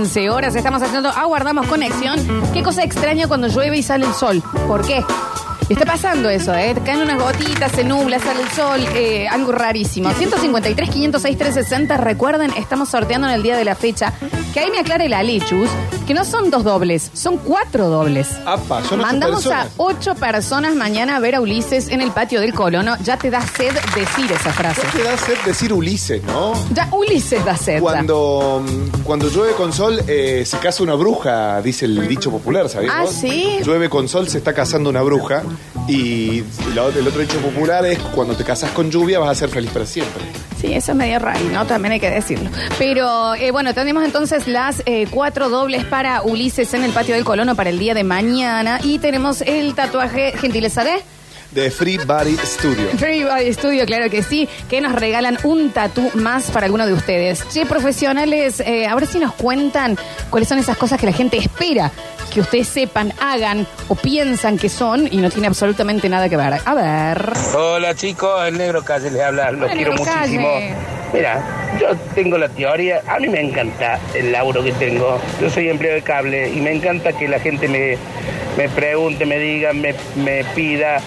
pasados de las 15 horas. Estamos haciendo Aguardamos Conexión. Qué cosa extraña cuando llueve y sale el sol. ¿Por qué? Está pasando eso, ¿eh? Caen unas gotitas, se nubla, sale el sol, eh, algo rarísimo. 153, 506, 360. Recuerden, estamos sorteando en el día de la fecha. Que ahí me aclare la Lichus, que no son dos dobles, son cuatro dobles. Apa, son ocho Mandamos personas. a ocho personas mañana a ver a Ulises en el patio del colono. Ya te da sed decir esa frase. ¿Qué te da sed decir Ulises, no? Ya Ulises da sed. ya. Cuando, mm, cuando llueve con sol, eh, se casa una bruja, dice el dicho popular, ¿sabías? Ah, vos? ¿sí? Llueve con sol, se está casando una bruja. Y la- el otro dicho popular es cuando te casas con lluvia vas a ser feliz para siempre. Sí, eso es medio raro, ¿no? También hay que decirlo. Pero eh, bueno, tenemos entonces las eh, cuatro dobles para Ulises en el patio del Colono para el día de mañana. Y tenemos el tatuaje, gentileza de De Free Body Studio. Free Body Studio, claro que sí, que nos regalan un tatú más para alguno de ustedes. Che, profesionales, eh, ahora sí nos cuentan cuáles son esas cosas que la gente espera que ustedes sepan, hagan o piensan que son y no tiene absolutamente nada que ver. A ver. Hola chicos, el negro calle les habla, los Hola, quiero muchísimo. Calle. Mira, yo tengo la teoría, a mí me encanta el laburo que tengo. Yo soy empleado de cable y me encanta que la gente me, me pregunte, me diga, me, me pida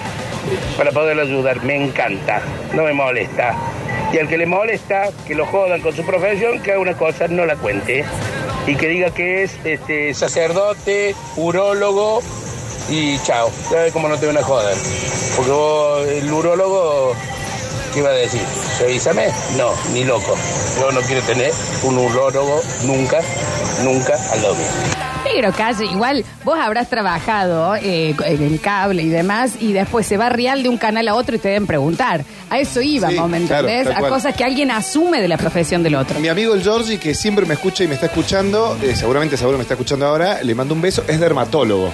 para poder ayudar. Me encanta, no me molesta. Y al que le molesta, que lo jodan con su profesión, que haga una cosa, no la cuente. Y que diga que es este, sacerdote, urólogo y chao. Ya ves cómo no te van a joder. Porque vos, el urólogo, ¿qué iba a decir? ¿Revísame? No, ni loco. Yo no quiero tener un urólogo nunca, nunca al mío. Negro Calle, igual vos habrás trabajado eh, en el cable y demás y después se va real de un canal a otro y te deben preguntar. A eso íbamos, Sí, ¿me claro, entendés? tal a cual. cosas que alguien asume de la profesión del otro. Mi amigo el Georgie, que siempre me escucha y me está escuchando, eh, seguramente seguro me está escuchando ahora, le mando un beso, es dermatólogo.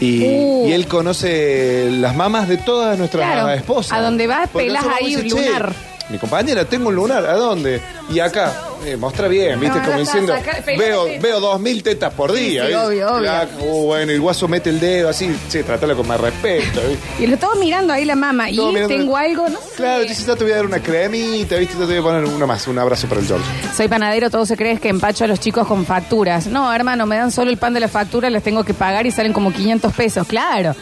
Y, Uh. y él conoce las mamas de todas nuestras Claro, esposas. a donde vas, Porque nosotros ahí vamos y un "Che, lunar". Mi compañera, tengo un lunar, ¿a dónde? Y acá, eh, mostra bien, ¿viste? No, Como diciendo, saca- veo, veo dos mil tetas por día. sí, ¿viste? obvio, obvio. Uh, bueno, el guaso mete el dedo así, che, tratala con más respeto. ¿viste? Y lo estaba mirando ahí la mamá. Todo y mirando- tengo algo, no sé. Claro, entonces ya te voy a dar una cremita, ¿viste? Ya te voy a poner una más, un abrazo para el George. Soy panadero, todo se cree que empacho a los chicos con facturas. No, hermano, me dan solo el pan de la factura, les tengo que pagar y salen como 500 pesos. Claro.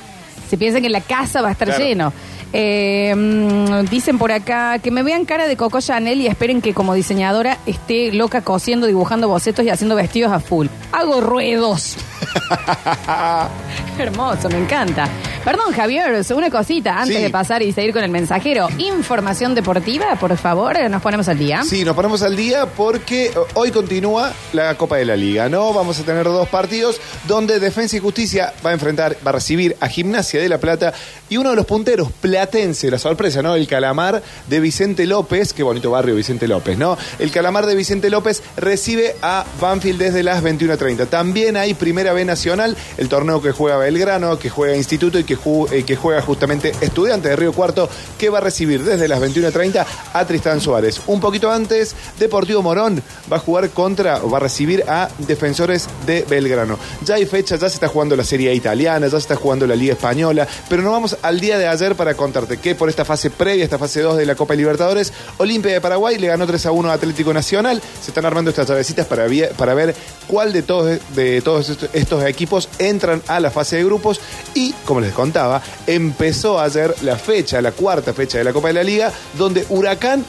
Se piensan que la casa va a estar Claro. lleno. Eh, mm, dicen por acá que me vean cara de Coco Chanel y esperen que como diseñadora esté loca cosiendo, dibujando bocetos y haciendo vestidos a full. Hago ruedos. Hermoso, me encanta. Perdón, Javier, una cosita antes Sí. de pasar y seguir con el mensajero. Información deportiva, por favor, nos ponemos al día. Sí, nos ponemos al día porque eh, hoy continúa la Copa de la Liga, ¿no? Vamos a tener dos partidos donde Defensa y Justicia va a enfrentar, va a recibir a Gimnasia de La Plata y uno de los punteros, Platense, la sorpresa, ¿no? El Calamar de Vicente López, qué bonito barrio Vicente López, ¿no? El Calamar de Vicente López recibe a Banfield desde las 21.30. También hay Primera B Nacional, el torneo que juega Belgrano, que juega Instituto y que, eh, que juega justamente Estudiante de Río Cuarto, que va a recibir desde las 21.30 a Tristán Suárez. Un poquito antes, Deportivo Morón va a jugar contra, va a recibir a Defensores de Belgrano. Ya hay fecha, ya se está jugando la Serie italiana, ya se está jugando la Liga Española, pero nos vamos al día de ayer para contarte que por esta fase previa, esta fase 2 de la Copa Libertadores, Olimpia de Paraguay le ganó 3 a 1 a Atlético Nacional. Se están armando estas llavecitas para, para ver cuál de todos, de todos estos, equipos entran a la fase de grupos. Y, como les contaba, empezó ayer la fecha, la cuarta fecha de la Copa de la Liga, donde Huracán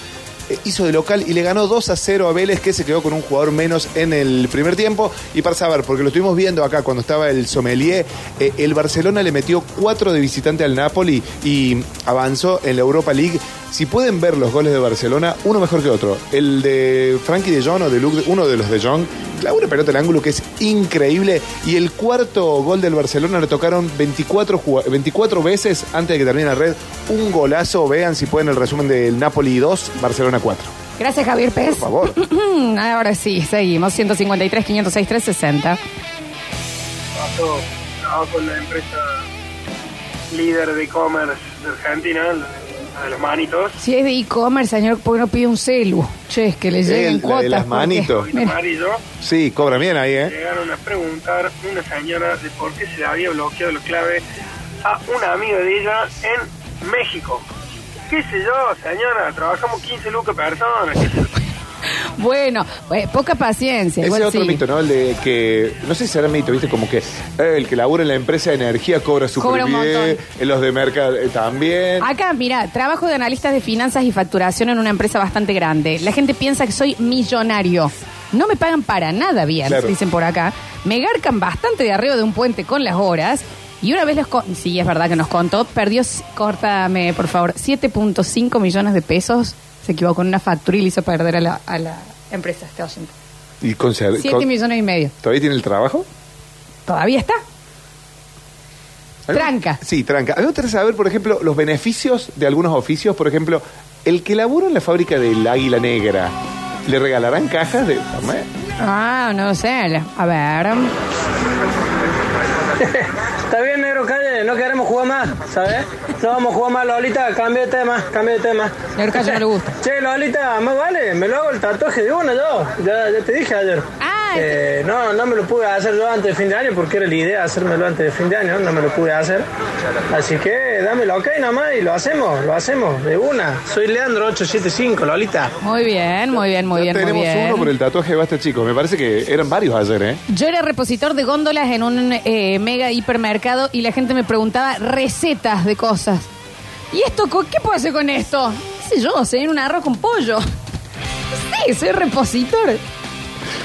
hizo de local y le ganó 2 a 0 a Vélez, que se quedó con un jugador menos en el primer tiempo. Y para saber, porque lo estuvimos viendo acá cuando estaba el Sommelier, eh, el Barcelona le metió 4 de visitante al Napoli y avanzó en la Europa League. Si pueden ver los goles de Barcelona, uno mejor que otro. El de Frankie de Jong o de Luke, uno de los de Jong, clava una pelota al ángulo que es increíble. Y el cuarto gol del Barcelona le tocaron 24, jugua- 24 veces antes de que termine la red. Un golazo, vean si pueden el resumen del Napoli 2, Barcelona 4. Gracias, Javier Pérez. Por favor. Ahora sí, seguimos. 153, 506, 360. Trabajo, trabajo con la empresa líder de e-commerce de Argentina, de los manitos. Si es de e-commerce, señor, ¿por qué no pide un celu? Che, es que le lleguen El- la de cuotas. las porque- manitos. El Mira, amarillo, Sí, cobra bien ahí, ¿eh? llegaron a preguntar una señora de por qué se le había bloqueado la clave a una amiga de ella en México. ¿Qué sé yo, señora? Trabajamos 15 lucas personas. ¿qué sé yo? Bueno, eh, poca paciencia. Ese igual es otro sí. mito, ¿no? El de que, no sé si será mito, ¿viste? Como que eh, el que labura en la empresa de energía cobra súper Cobra un montón. los de mercado eh, también. Acá, mira, trabajo de analistas de finanzas y facturación en una empresa bastante grande. La gente piensa que soy millonario. No me pagan para nada bien, Claro. dicen por acá. Me garcan bastante de arriba de un puente con las horas. Y una vez les con- sí, es verdad que nos contó, perdió, s- córtame por favor, 7.5 millones de pesos. Se equivocó en una factura y le hizo perder a la, a la empresa este oyente. Y con, 7 con- millones y medio. ¿Todavía tiene el trabajo? Todavía está. Tranca. Sí, tranca. A mí me gustaría saber, por ejemplo, los beneficios de algunos oficios. Por ejemplo, el que labura en la fábrica del Águila Negra, ¿le regalarán cajas de... Ah, no sé. A ver. Está bien, negro, calle, no queremos jugar más, ¿sabes? No vamos a jugar más, Lolita, cambia de tema, cambia de tema. Negro Calle no le gusta. Che, Lolita, más vale, me lo hago el tatuaje de una yo, ya, ya te dije ayer. Ah, Eh, no, no me lo pude hacer yo antes de fin de año porque era la idea hacérmelo antes de fin de año, no me lo pude hacer. Así que dame el ok nomás y lo hacemos, lo hacemos de una. Soy Leandro 875, Lolita. Muy bien, muy bien, muy Ya bien, muy tenemos bien. uno por el tatuaje de Basta Chicos. Me parece que eran varios ayer, ¿eh? Yo era repositor de góndolas en un eh, mega hipermercado y la gente me preguntaba recetas de cosas. ¿Y esto qué puedo hacer con esto? ¿Qué sé yo? ¿Sería un arroz con pollo? Sí, soy repositor.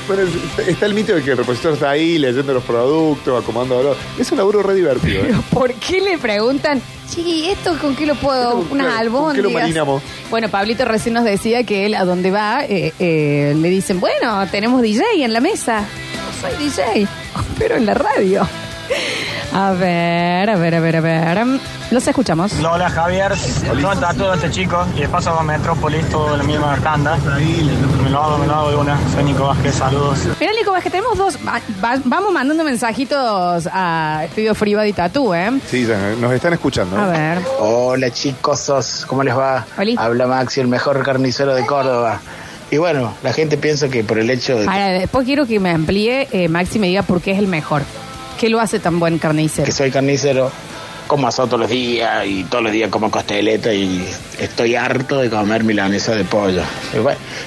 Bueno, está el mito de que el repositor está ahí leyendo los productos, acomodando. Es un laburo re divertido, ¿eh? ¿por qué le preguntan? Sí, ¿esto con qué lo puedo? Claro, Unas ¿con qué lo marinamos? Bueno, Pablito recién nos decía que él a donde va eh, eh, le dicen, bueno, tenemos DJ en la mesa. No soy DJ, pero en la radio. A ver, a ver, a ver, a ver. Los escuchamos. Hola Javier, yo me tatúo a este chico y de paso a Metrópolis, todo la misma tanda. Me lo hago, me lo hago de una. Soy Nico Vázquez, saludos. Mira, Nico, que tenemos dos. va- va- vamos mandando mensajitos a Estudio Fribadi Tatú, ¿eh? Sí, ya, nos están escuchando. ¿eh? A ver. Hola chicos, ¿cómo les va? Oli. Habla Maxi, el mejor carnicero de Córdoba. Y bueno, la gente piensa que por el hecho de Ahora, después quiero que me amplíe, eh, Maxi me diga por qué es el mejor. ¿Qué lo hace tan buen carnicero? que soy carnicero, como asado todos los días y todos los días como costeleta y estoy harto de comer milanesa de pollo.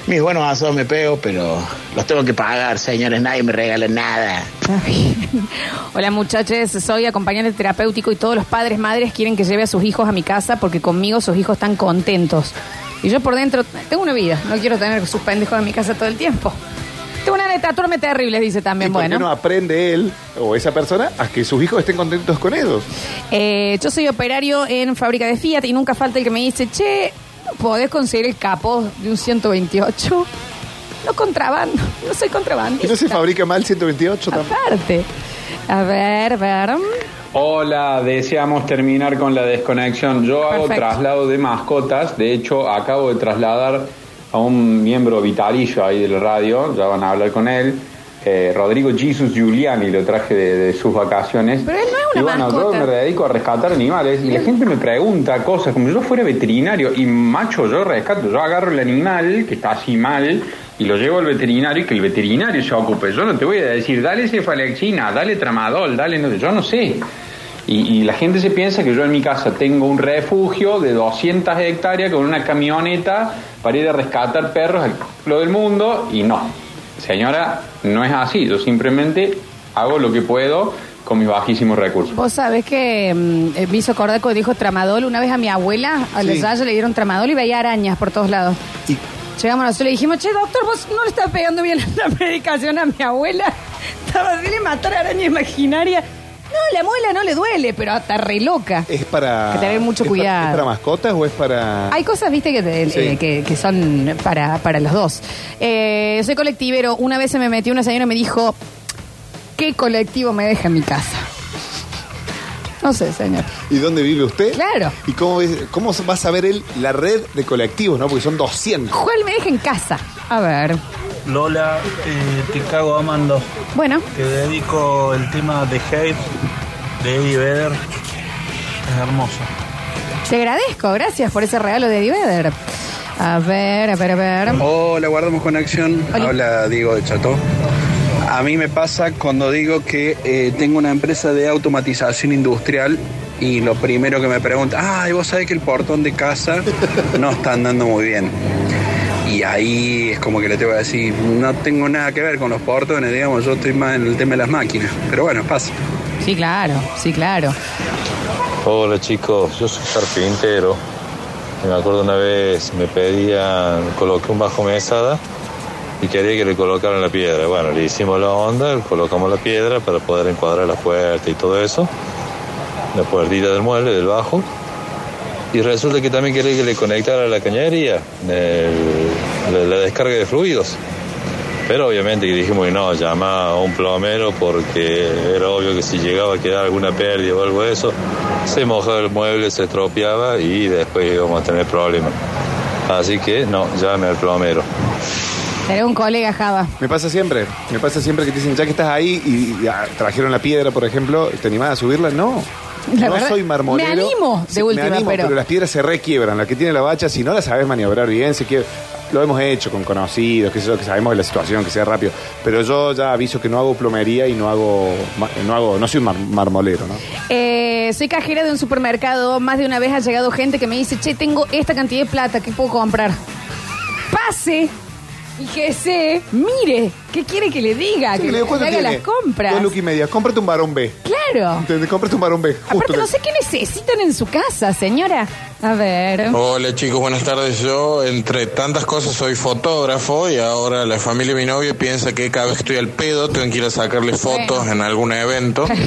Mis buenos asados me pego, pero los tengo que pagar, señores, nadie me regala nada. Hola muchachos, soy acompañante terapéutico y todos los padres, madres quieren que lleve a sus hijos a mi casa porque conmigo sus hijos están contentos. Y yo por dentro tengo una vida, no quiero tener sus pendejos en mi casa todo el tiempo. Tengo una de tatuarme terribles, dice ¿Y también. por qué Bueno, no aprende él o esa persona a que sus hijos estén contentos con ellos? Eh, yo soy operario en fábrica de Fiat y nunca falta el que me dice, che, ¿no ¿podés conseguir el capó de un 128? No contrabando, no soy ¿Y contrabandista. no se fabrica mal 128 también? Aparte. A ver, a ver. Hola, deseamos terminar con la desconexión. Yo hago Perfecto. traslado de mascotas. De hecho, acabo de trasladar a un miembro vitalicio ahí de la radio. Ya van a hablar con él. Eh, Rodrigo Jesus Giuliani lo traje de, de sus vacaciones. Pero él no es una y bueno, mascota. yo me dedico a rescatar animales y la gente me pregunta cosas como si yo fuera veterinario y macho, yo rescato, yo agarro el animal que está así mal y lo llevo al veterinario y que el veterinario se ocupe. Yo no te voy a decir, dale cefalexina, dale tramadol, dale, no, yo no sé. Y, y la gente se piensa que yo en mi casa tengo un refugio de 200 hectáreas con una camioneta para ir a rescatar perros al lo del mundo y no. Señora, no es así. Yo simplemente hago lo que puedo con mis bajísimos recursos. Vos sabés que mm, eh, me hizo acordar cuando dijo tramadol. Una vez a mi abuela, a los Sí. le dieron tramadol y veía arañas por todos lados. Y- Llegamos nosotros y le dijimos, che, doctor, vos no le estás pegando bien la medicación a mi abuela. Estaba así matar araña imaginaria. No, la muela no le duele, pero está re loca. ¿Es para. Hay que tener mucho es para- cuidado. ¿Es para mascotas o es para.? Hay cosas, viste, que, te- Sí. eh, que, que son para, para los dos. Eh, soy colectivero. Una vez se me metió una señora y me dijo, ¿qué colectivo me deja en mi casa? No sé, señor. ¿Y dónde vive usted? Claro. ¿Y cómo, cómo va a saber él la red de colectivos, no? Porque son 200. ¿Cuál me deja en casa? A ver. Lola, eh, te cago amando. Bueno, Te dedico el tema de Hate de Eddie Vedder. Es hermoso. te agradezco. Gracias por ese regalo de Eddie Vedder. A ver, a ver, a ver. Hola, guardamos conexión. Hola. Habla Diego de Chato. A mí me pasa cuando digo que eh, tengo una empresa de automatización industrial y lo primero que me preguntan, ay, vos sabés que el portón de casa no está andando muy bien. Y ahí es como que le tengo que decir, no tengo nada que ver con los portones, digamos, yo estoy más en el tema de las máquinas. Pero bueno, pasa. Sí, claro, sí, claro. Hola chicos, yo soy carpintero. Me acuerdo una vez me pedían, coloqué un bajo mesada y quería que le colocaran la piedra. Bueno, le hicimos la onda, le colocamos la piedra para poder encuadrar la puerta y todo eso. La puertita del mueble, del bajo. Y resulta que también quería que le conectara la cañería, el- la, la descarga de fluidos. Pero obviamente que dijimos que no, llama a un plomero porque era obvio que si llegaba a quedar alguna pérdida o algo de eso, se mojaba el mueble, se estropeaba y después íbamos a tener problemas. Así que no, llame al plomero. Seré un colega Java. Me pasa siempre, me pasa siempre que te dicen, ya que estás ahí y, y, ah, trajeron la piedra, por ejemplo, ¿te animás a subirla? No. La no verdad, soy marmolero. me animo, de Sí, última, me animo, pero- pero... las piedras se requiebran. La que tiene la bacha, si no la sabes maniobrar bien, se quiebra. Lo hemos hecho con conocidos, que, que sabemos de la situación, que sea rápido. Pero yo ya aviso que no hago plomería y no hago, no hago, no soy un mar- marmolero, ¿no? Eh, soy cajera de un supermercado. Más de una vez ha llegado gente que me dice, che, tengo esta cantidad de plata, ¿qué puedo comprar? Pase. Y que sé, mire, ¿qué quiere que le diga? Sí, que le digo, le ¿cuánto haga tiene? las compras. Dos y media. Cómprate un varón B. Claro. ¿Entendés? Cómprate un varón B. Justo Aparte, que- no sé qué necesitan en su casa, señora. A ver. Hola chicos, buenas tardes. Yo, entre tantas cosas, soy fotógrafo y ahora la familia de mi novio piensa que cada vez que estoy al pedo tengo que ir a sacarle fotos en algún evento.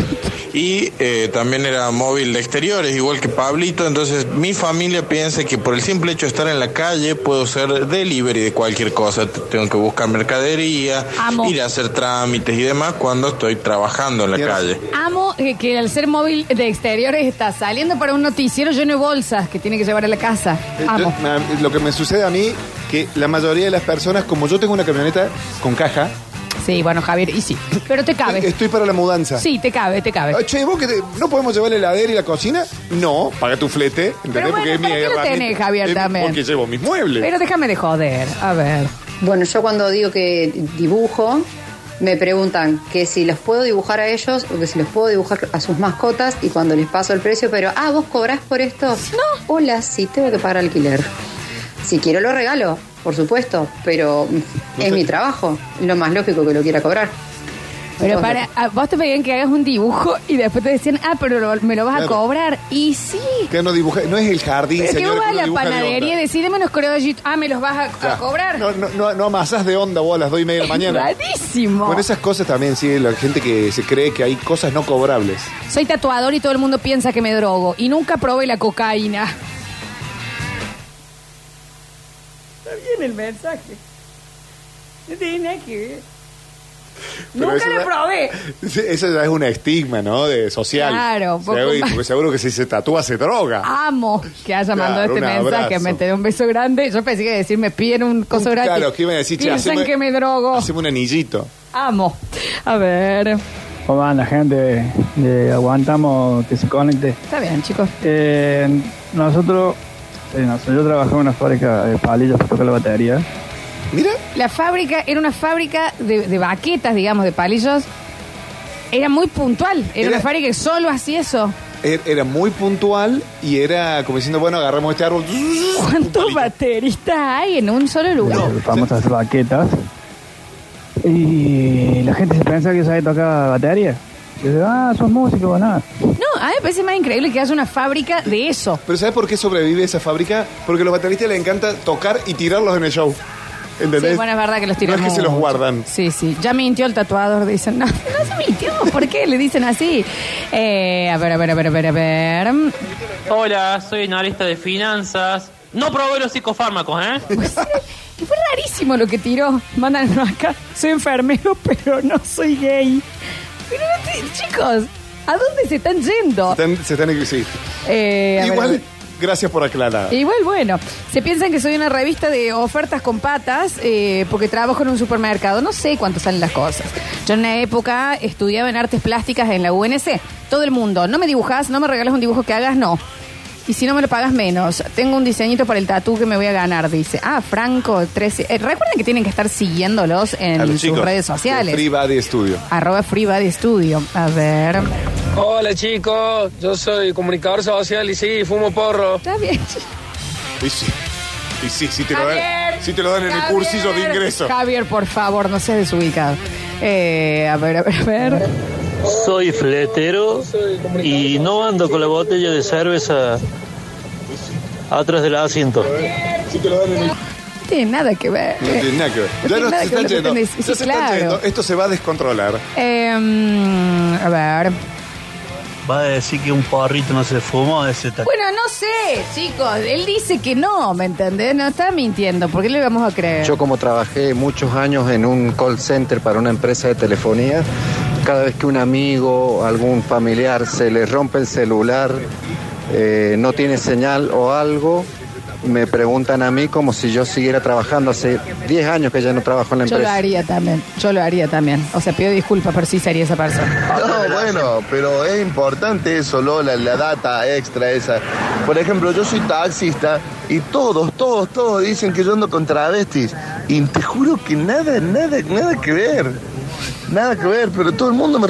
Y eh, también era móvil de exteriores, igual que Pablito. Entonces, mi familia piensa que por el simple hecho de estar en la calle puedo ser delivery de cualquier cosa. Tengo que buscar mercadería, Amo. ir a hacer trámites y demás cuando estoy trabajando en la calle. Amo eh, que al ser móvil de exteriores está saliendo para un noticiero lleno de bolsas que tiene que llevar a la casa. Eh, Amo. yo- me- lo que me sucede a mí, que la mayoría de las personas, como yo tengo una camioneta con caja, Sí, bueno, Javier, y sí. Pero te cabe. estoy para la mudanza. Sí, te cabe, te cabe. Ah, Che, ¿vos que te- no podemos llevar la heladera y la cocina? No, paga tu flete, ¿entendés? Pero bueno, porque es mi ¿para qué lo herramienta. tenés, Javier, Es también? Porque llevo mis muebles. Pero déjame de joder. A ver. Bueno, yo cuando digo que dibujo, me preguntan que si los puedo dibujar a ellos o que si los puedo dibujar a sus mascotas y cuando les paso el precio, pero, ah, ¿vos cobrás por esto? No. Hola, sí, tengo que pagar alquiler. Si quiero lo regalo, por supuesto, pero es mi trabajo, lo más lógico que lo quiera cobrar. Pero para, a vos te pedían que hagas un dibujo y después te decían, ah, pero lo- me lo vas a Claro. cobrar. Y sí. Que no dibuja, no es el jardín, Pero que vos vas a uno la dibuja de panadería y onda. decís, unos criollitos. Ah, ¿me los vas a, cobrar? No, no, no, no amasás de onda vos a las dos y media de la mañana. Rarísimo. Con esas cosas también, sí, la gente que se cree que hay cosas no cobrables. Soy tatuador y todo el mundo piensa que me drogo. Y nunca probé la cocaína. Está bien el mensaje. No tiene nada que ver. Pero Nunca ya- probé. Eso ya es un estigma, ¿no? De social. Claro, Seguro- porque seguro que si se tatúa se droga. Amo que haya mandado Claro, este mensaje. abrazo. Me te un beso grande. Yo pensé que decir, me piden un coso Un- gratis. Claro, que iba a decir, Piensan haceme- que me drogo. Haceme un anillito. Amo. A ver. ¿Cómo anda gente? Eh, aguantamos que se conecte. Está bien, chicos. Eh, nosotros, eh, no sé, yo trabajé en una fábrica de palillos para tocar la batería. Mira. La fábrica era una fábrica de, de baquetas, digamos, de palillos. Era muy puntual. Era, Era- una fábrica que solo hacía eso. Er- Era muy puntual y era como diciendo, bueno, agarramos este árbol. ¿Cuántos bateristas hay en un solo lugar? Las famosas baquetas. Y la gente se piensa que yo sabía tocar batería. Y digo, ah, sos músico, nada. No, a mí me parece más increíble que haya una fábrica de eso. Pero ¿sabes por qué sobrevive esa fábrica? Porque a los bateristas les encanta tocar y tirarlos en el show. ¿Entendés? Sí, bueno, es verdad que los tiran No es que se los mucho. guardan. Sí, sí. Ya mintió el tatuador, dicen. No, no se mintió. ¿Por qué le dicen así? Eh, a ver, a ver, a ver, a ver, a ver. Hola, soy analista de finanzas. No probé los psicofármacos, ¿eh? Que fue rarísimo lo que tiró. Mándanos acá. Soy enfermero, pero no soy gay. Pero, no te- chicos, ¿a dónde se están yendo? Están- se están sí. Eh, a ver, a Igual, ver. Gracias por aclarar. Igual, bueno, se piensan que soy una revista de ofertas con patas eh, porque trabajo en un supermercado. No sé cuánto salen las cosas. Yo en una época estudiaba en artes plásticas en la UNC. Todo el mundo, no me dibujas, no me regalas un dibujo que hagas, no. Y si no me lo pagas menos, tengo un diseñito para el tatú que me voy a ganar, dice. Ah, Franco 13. Eh, recuerden que tienen que estar siguiéndolos en sus chicos redes de sociales. Free Body Studio. Arroba Free Body Studio. A ver. Hola chicos, yo soy comunicador social y sí, fumo porro. Está bien. Y sí, y sí, sí te lo Javier. Si te lo dan en el cursillo de ingreso. Javier, por favor, no seas desubicado. Eh, a ver, a ver, a ver. Soy fletero y no ando con la botella de cerveza atrás del asiento. No tiene nada que ver. No tiene nada que ver. No tiene nada que yendo. Sí, se yendo. Esto se va a descontrolar. Eh, mm, a ver. Va a decir que un porrito no se fumó ese taco. Bueno, no sé, chicos. Él dice que no, ¿me entendés? No está mintiendo. ¿Por qué le vamos a creer? Yo como trabajé muchos años en un call center para una empresa de telefonía, cada vez que un amigo, algún familiar se le rompe el celular, eh, no tiene señal o algo, me preguntan a mí como si yo siguiera trabajando. Hace 10 años que ya no trabajo en la Yo lo empresa. haría también. Yo lo haría también. O sea, pido disculpas, pero sí sería esa persona. No, bueno, pero es importante eso, Lola, la data extra esa. Por ejemplo, yo soy taxista y todos, todos, todos dicen que yo ando con travestis. Y te juro que nada, nada, nada que ver. Nada que ver, pero todo el mundo me,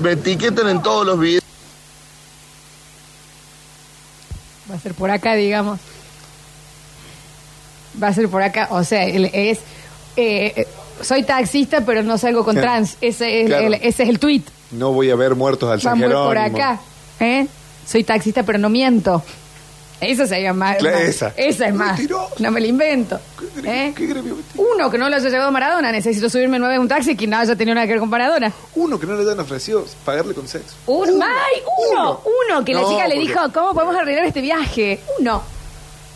me etiquetan en todos los videos. Va a ser por acá, digamos. Va a ser por acá. O sea, él es. eh, soy taxista, pero no salgo con trans. Ese es, Claro. el, ese es el tweet. No voy a ver muertos al San Jerónimo. por acá. ¿eh? Soy taxista, pero no miento. Esa sería más. Más- esa. es más. No me la invento. ¿eh? Uno que no lo haya llevado a Maradona. Necesito subirme nueve en un taxi que no haya tenido nada que ver con Maradona. Uno que no le dan ofrecido pagarle con sexo. Un, ¡Ay! Uno, uno, que la chica le dijo, ¿cómo podemos arreglar este viaje? Uno.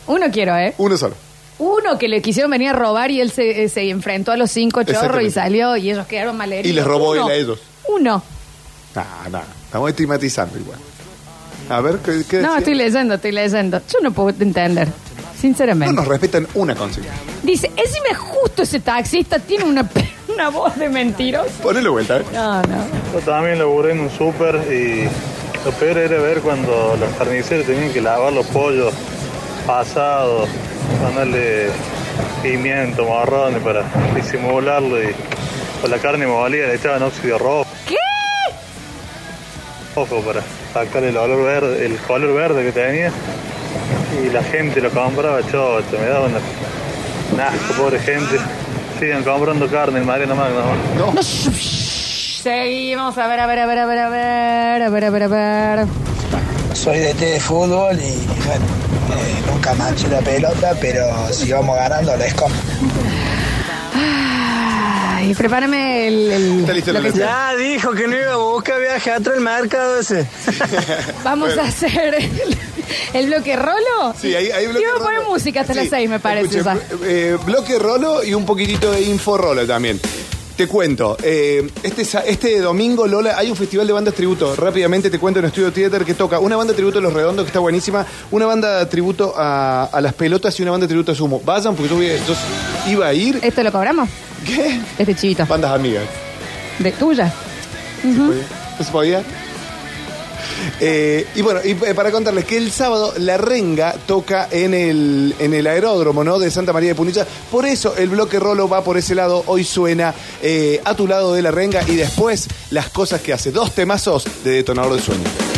Uno quiero, ¿eh? Uno solo. Uno que le quisieron venir a robar y él se, eh, se enfrentó a los cinco chorros y salió y ellos quedaron mal Y les robó él a ellos. Uno. Nah, nah. Estamos estigmatizando igual. A ver, ¿qué, qué No, decía? estoy leyendo, estoy leyendo. Yo no puedo entender, sinceramente. No nos respetan una consigna. Dice, encima justo ese taxista tiene una, una voz de mentiroso. Ponele vuelta, ¿eh? No, no. Yo también laburé en un súper y lo peor era ver cuando los carniceros tenían que lavar los pollos pasados, ponerle pimiento, morrones para disimularlo y con la carne molida le echaban óxido rojo. ¿Qué? Ojo para sacar el olor verde, el color verde que tenía y la gente lo compraba chocho, me daba una, un asco, pobre gente. Sigan comprando carne en Mariano Magno. No. Seguimos, a ver, a ver, a ver, a ver, a ver, a ver, a ver, a ver. Soy de té de fútbol y bueno, eh, nunca mancho la pelota, pero si vamos ganando les como. Ay, prepárame el... el- lo que sea. Ya dijo que no iba a buscar viaje atrás del mercado ese. Vamos a hacer el, el bloque rolo. Sí, ahí- ahí bloque Y vamos a poner música hasta las Sí, seis, me parece. escuche, eh, bloque rolo y un poquitito de info rolo también. Te cuento, eh, este, este domingo, Lola, hay un festival de bandas tributo. Rápidamente te cuento en Estudio Theater que toca una banda tributo a Los Redondos, que está buenísima, una banda tributo a, a Las Pelotas y una banda tributo a Sumo. Vayan, porque yo, iba a ir. ¿Esto lo cobramos? ¿Qué? Este chivito. Bandas amigas. ¿De tuya? Ujú. ¿No se podía? Eh, y bueno, y eh, para contarles que el sábado La Renga toca en el, en el aeródromo ¿no? de Santa María de Punilla. Por eso el bloque Rolo va por ese lado. Hoy suena eh, a tu lado de La Renga y después las cosas que hace. Dos temazos de detonador de sueño.